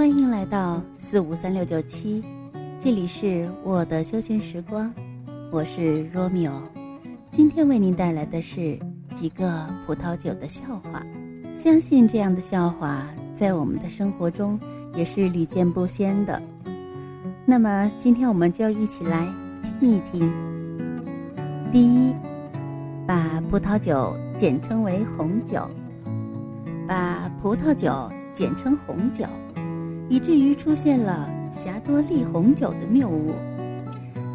欢迎来到四五三六九七，这里是我的休闲时光，我是 Romeo，今天为您带来的是几个葡萄酒的笑话。相信这样的笑话在我们的生活中也是屡见不鲜的。那么今天我们就一起来听一听。第一，把葡萄酒简称为红酒，把葡萄酒简称红酒。以至于出现了霞多丽红酒的谬误。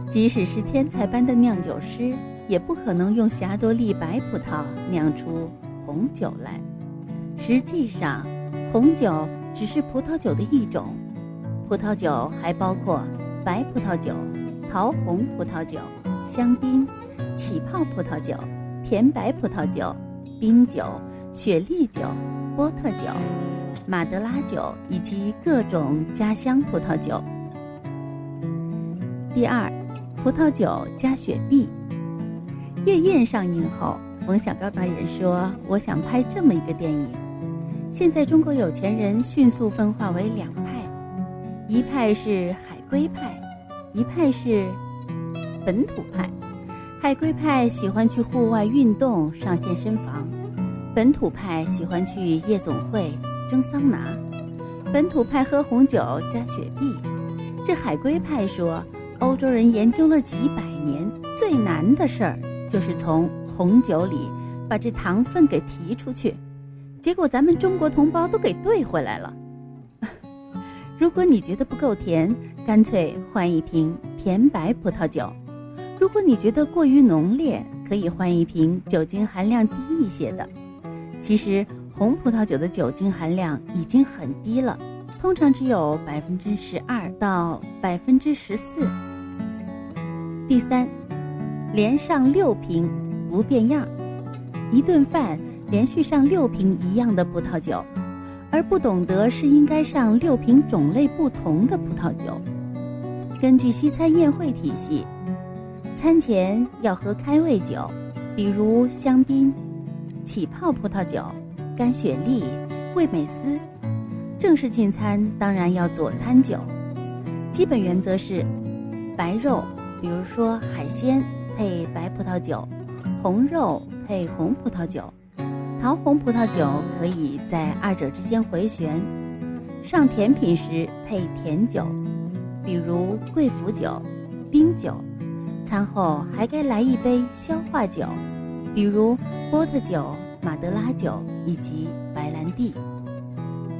即使是天才般的酿酒师，也不可能用霞多丽白葡萄酿出红酒来。实际上，红酒只是葡萄酒的一种。葡萄酒还包括白葡萄酒、桃红葡萄酒、香槟、起泡葡萄酒、甜白葡萄酒、冰酒、雪莉酒、波特酒。马德拉酒以及各种家乡葡萄酒。第二，葡萄酒加雪碧。夜宴上映后，冯小刚导演说：“我想拍这么一个电影。”现在中国有钱人迅速分化为两派，一派是海归派，一派是本土派。海归派喜欢去户外运动、上健身房，本土派喜欢去夜总会。蒸桑拿，本土派喝红酒加雪碧，这海归派说，欧洲人研究了几百年，最难的事儿就是从红酒里把这糖分给提出去，结果咱们中国同胞都给兑回来了。如果你觉得不够甜，干脆换一瓶甜白葡萄酒；如果你觉得过于浓烈，可以换一瓶酒精含量低一些的。其实。红葡萄酒的酒精含量已经很低了，通常只有百分之十二到百分之十四。第三，连上六瓶不变样，一顿饭连续上六瓶一样的葡萄酒，而不懂得是应该上六瓶种类不同的葡萄酒。根据西餐宴会体系，餐前要喝开胃酒，比如香槟、起泡葡萄酒。干雪莉、味美思，正式进餐当然要佐餐酒。基本原则是：白肉，比如说海鲜，配白葡萄酒；红肉配红葡萄酒；桃红葡萄酒可以在二者之间回旋。上甜品时配甜酒，比如贵腐酒、冰酒。餐后还该来一杯消化酒，比如波特酒。马德拉酒以及白兰地，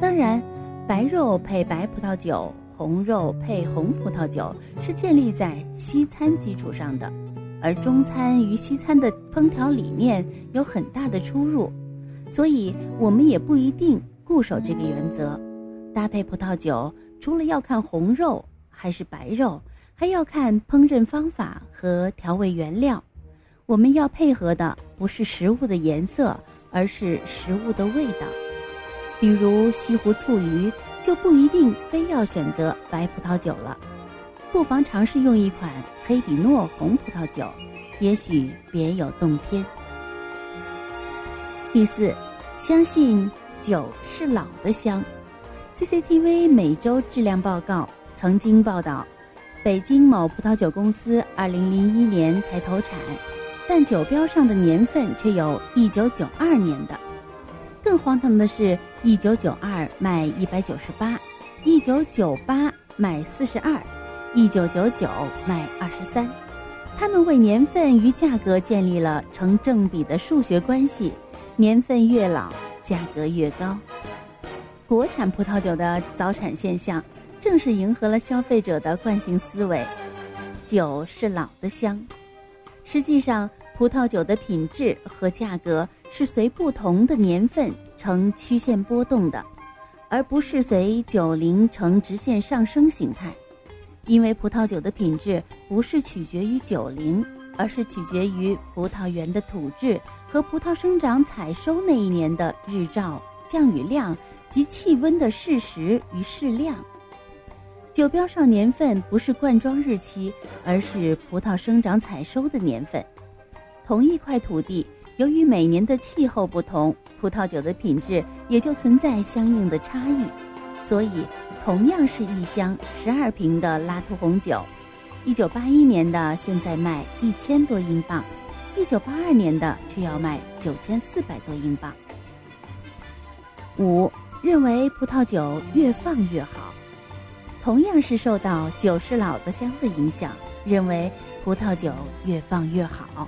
当然，白肉配白葡萄酒，红肉配红葡萄酒是建立在西餐基础上的，而中餐与西餐的烹调理念有很大的出入，所以我们也不一定固守这个原则。搭配葡萄酒，除了要看红肉还是白肉，还要看烹饪方法和调味原料。我们要配合的不是食物的颜色。而是食物的味道，比如西湖醋鱼，就不一定非要选择白葡萄酒了，不妨尝试用一款黑比诺红葡萄酒，也许别有洞天。第四，相信酒是老的香。CCTV 每周质量报告曾经报道，北京某葡萄酒公司二零零一年才投产。但酒标上的年份却有一九九二年的，更荒唐的是，一九九二卖一百九十八，一九九八卖四十二，一九九九卖二十三。他们为年份与价格建立了成正比的数学关系，年份越老，价格越高。国产葡萄酒的早产现象，正是迎合了消费者的惯性思维，酒是老的香。实际上，葡萄酒的品质和价格是随不同的年份呈曲线波动的，而不是随酒龄呈直线上升形态。因为葡萄酒的品质不是取决于酒龄，而是取决于葡萄园的土质和葡萄生长、采收那一年的日照、降雨量及气温的适时与适量。酒标上年份不是灌装日期，而是葡萄生长采收的年份。同一块土地，由于每年的气候不同，葡萄酒的品质也就存在相应的差异。所以同样是一箱十二瓶的拉图红酒，一九八一年的现在卖一千多英镑，一九八二年的却要卖九千四百多英镑。五认为葡萄酒越放越好，同样是受到酒是老的香的影响，认为葡萄酒越放越好。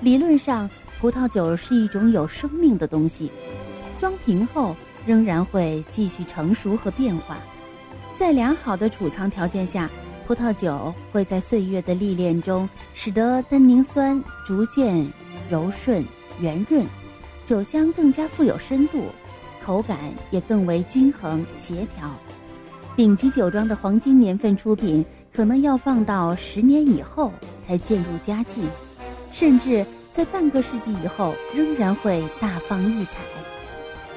理论上，葡萄酒是一种有生命的东西，装瓶后仍然会继续成熟和变化。在良好的储藏条件下，葡萄酒会在岁月的历练中，使得单宁酸逐渐柔顺圆润，酒香更加富有深度，口感也更为均衡协调。顶级酒庄的黄金年份出品，可能要放到十年以后才渐入佳境。甚至在半个世纪以后，仍然会大放异彩。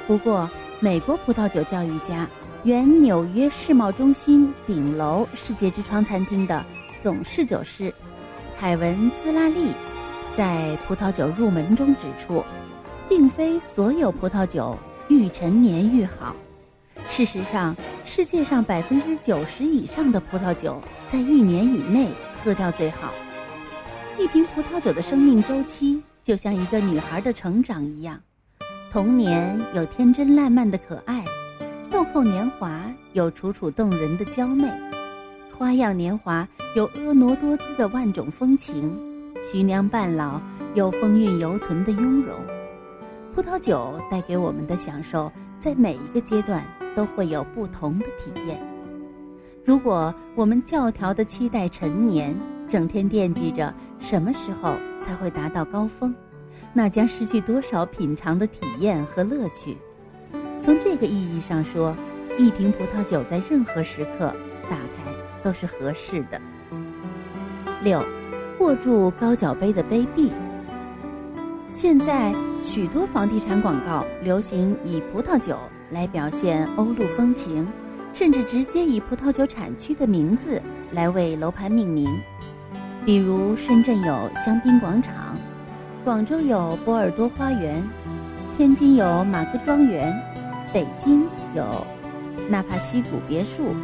不过，美国葡萄酒教育家、原纽约世贸中心顶楼世界之窗餐厅的总侍酒师凯文兹拉利，在葡萄酒入门中指出，并非所有葡萄酒愈陈年愈好。事实上，世界上百分之九十以上的葡萄酒，在一年以内喝掉最好。一瓶葡萄酒的生命周期，就像一个女孩的成长一样。童年有天真烂漫的可爱，豆蔻年华有楚楚动人的娇媚，花样年华有婀娜多姿的万种风情，徐娘半老有风韵犹存的雍容。葡萄酒带给我们的享受，在每一个阶段都会有不同的体验。如果我们教条的期待陈年。整天惦记着什么时候才会达到高峰，那将失去多少品尝的体验和乐趣。从这个意义上说，一瓶葡萄酒在任何时刻打开都是合适的。六，握住高脚杯的杯壁。现在许多房地产广告流行以葡萄酒来表现欧陆风情，甚至直接以葡萄酒产区的名字来为楼盘命名。比如深圳有香槟广场，广州有波尔多花园，天津有马格庄园，北京有纳帕西谷别墅。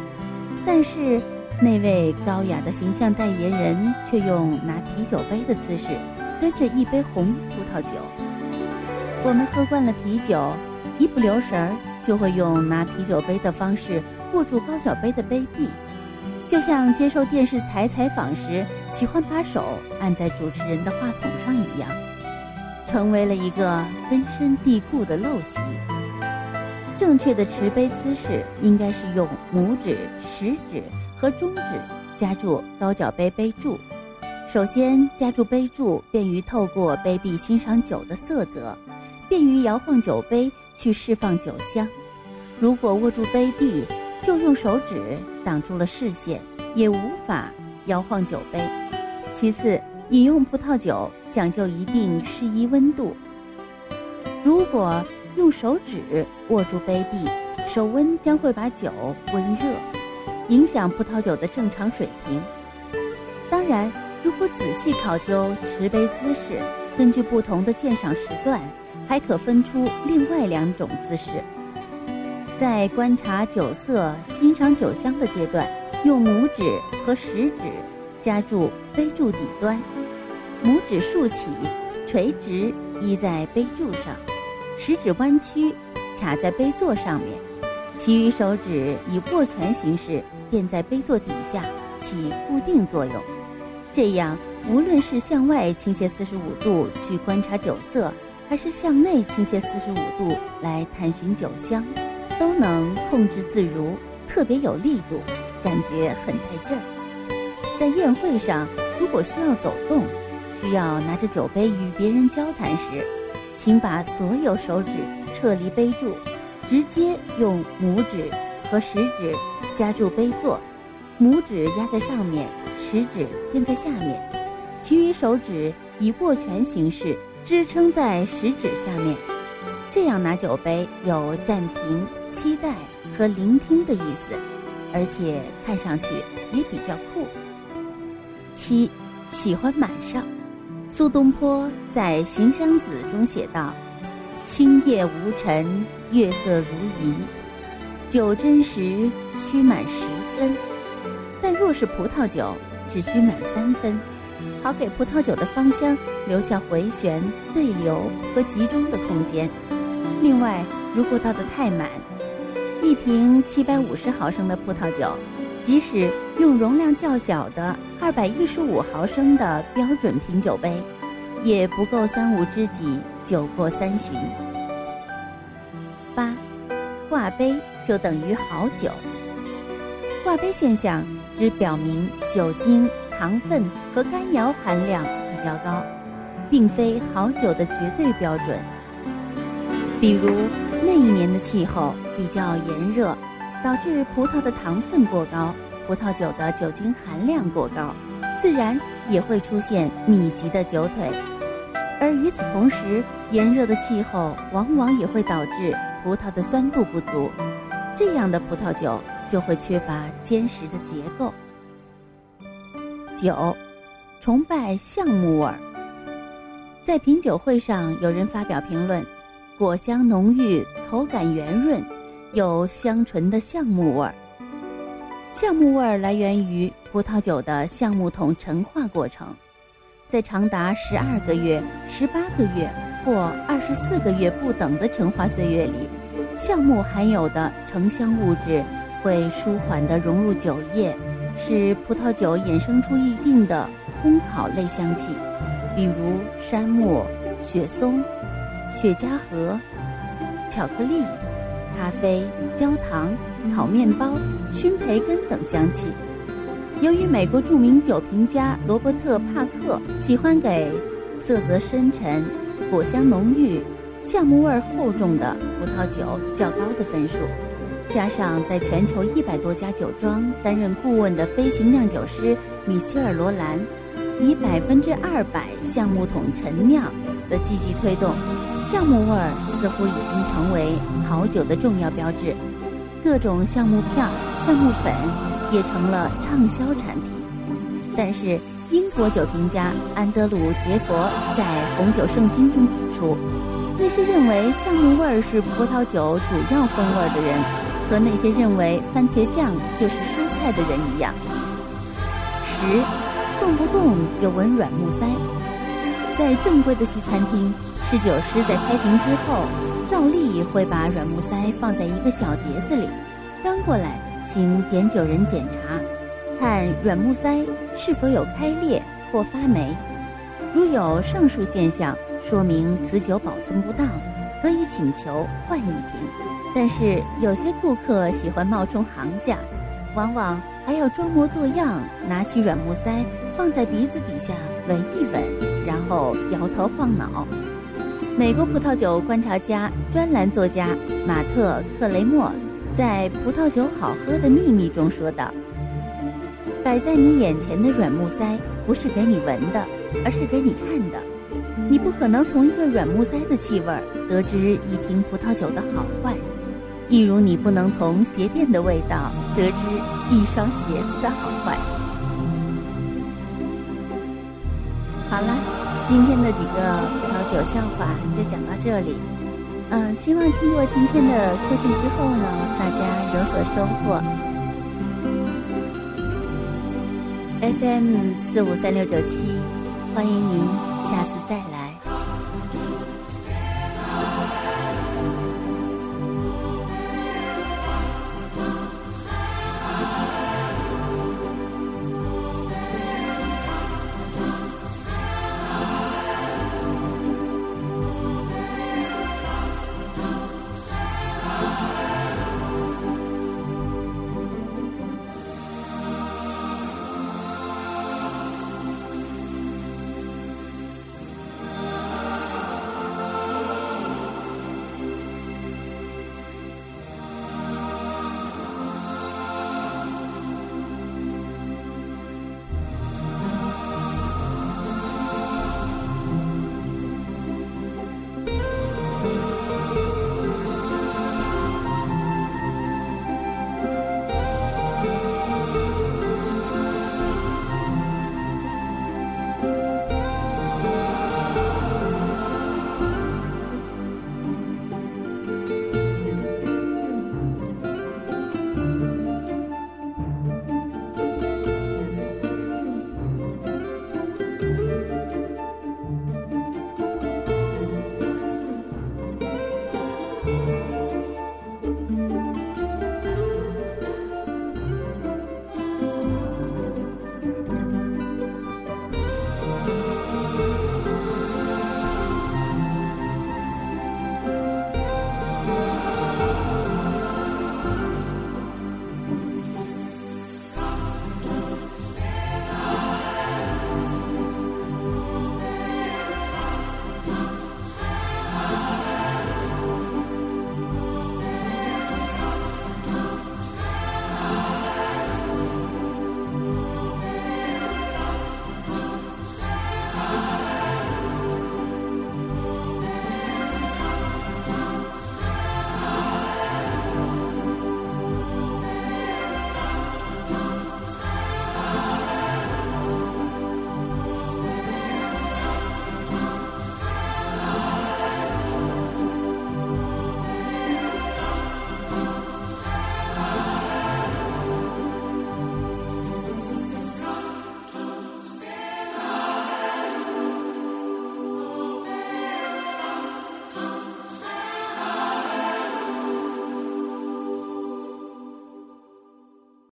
但是那位高雅的形象代言人却用拿啤酒杯的姿势端着一杯红葡萄酒。我们喝惯了啤酒，一不留神儿就会用拿啤酒杯的方式握住高脚杯的杯壁。就像接受电视台采访时喜欢把手按在主持人的话筒上一样，成为了一个根深蒂固的陋习。正确的持杯姿势应该是用拇指、食指和中指夹住高脚杯杯柱。首先夹住杯柱，便于透过杯壁欣赏酒的色泽，便于摇晃酒杯去释放酒香。如果握住杯壁，就用手指挡住了视线，也无法摇晃酒杯。其次，饮用葡萄酒讲究一定适宜温度。如果用手指握住杯壁，手温将会把酒温热，影响葡萄酒的正常水平。当然，如果仔细考究持杯姿势，根据不同的鉴赏时段，还可分出另外两种姿势。在观察酒色、欣赏酒香的阶段，用拇指和食指夹住杯柱底端，拇指竖起，垂直依在杯柱上，食指弯曲卡在杯座上面，其余手指以握拳形式垫在杯座底下，起固定作用。这样，无论是向外倾斜四十五度去观察酒色，还是向内倾斜四十五度来探寻酒香。都能控制自如，特别有力度，感觉很带劲儿。在宴会上，如果需要走动，需要拿着酒杯与别人交谈时，请把所有手指撤离杯柱，直接用拇指和食指夹住杯座，拇指压在上面，食指垫在下面，其余手指以握拳形式支撑在食指下面。这样拿酒杯有暂停、期待和聆听的意思，而且看上去也比较酷。七，喜欢满上。苏东坡在《行香子》中写道：“青叶无尘，月色如银。”酒斟时需满十分，但若是葡萄酒，只需满三分，好给葡萄酒的芳香留下回旋、对流和集中的空间。另外，如果倒得太满，一瓶七百五十毫升的葡萄酒，即使用容量较小的二百一十五毫升的标准品酒杯，也不够三五知己酒过三巡。八，挂杯就等于好酒。挂杯现象只表明酒精、糖分和甘油含量比较高，并非好酒的绝对标准。比如那一年的气候比较炎热，导致葡萄的糖分过高，葡萄酒的酒精含量过高，自然也会出现密集的酒腿。而与此同时，炎热的气候往往也会导致葡萄的酸度不足，这样的葡萄酒就会缺乏坚实的结构。九，崇拜橡木味儿。在品酒会上，有人发表评论：果香浓郁，口感圆润，有香醇的橡木味儿。橡木味儿来源于葡萄酒的橡木桶陈化过程。在长达十二个月、十八个月或二十四个月不等的陈化岁月里，橡木含有的成香物质会舒缓地融入酒液，使葡萄酒衍生出一定的烘烤类香气，比如杉木、雪松、雪茄盒、巧克力、咖啡、焦糖、烤面包、熏培根等香气。由于美国著名酒评家罗伯特·帕克喜欢给色泽深沉、果香浓郁、橡木味厚重的葡萄酒较高的分数，加上在全球一百多家酒庄担任顾问的飞行酿酒师米歇尔·罗兰，以百分之二百橡木桶陈酿的积极推动，橡木味儿似乎已经成为好酒的重要标志。各种橡木片、橡木粉。也成了畅销产品，但是英国酒评家安德鲁·杰佛在《红酒圣经》中指出，那些认为橡木味儿是葡萄酒主要风味的人，和那些认为番茄酱就是蔬菜的人一样。十，动不动就闻软木塞。在正规的西餐厅，侍酒师在开瓶之后，照例会把软木塞放在一个小碟子里，端过来。请点酒人检查，看软木塞是否有开裂或发霉。如有上述现象，说明此酒保存不当，可以请求换一瓶。但是有些顾客喜欢冒充行家，往往还要装模作样，拿起软木塞放在鼻子底下闻一闻，然后摇头晃脑。美国葡萄酒观察家、专栏作家马特·克雷默。在《葡萄酒好喝的秘密》中说道：“摆在你眼前的软木塞不是给你闻的，而是给你看的。你不可能从一个软木塞的气味得知一瓶葡萄酒的好坏，亦如你不能从鞋垫的味道得知一双鞋子的好坏。”好了，今天的几个葡萄酒笑话就讲到这里。嗯，希望听过今天的课程之后呢，大家有所收获。FM 四五三六九七，欢迎您下次再来。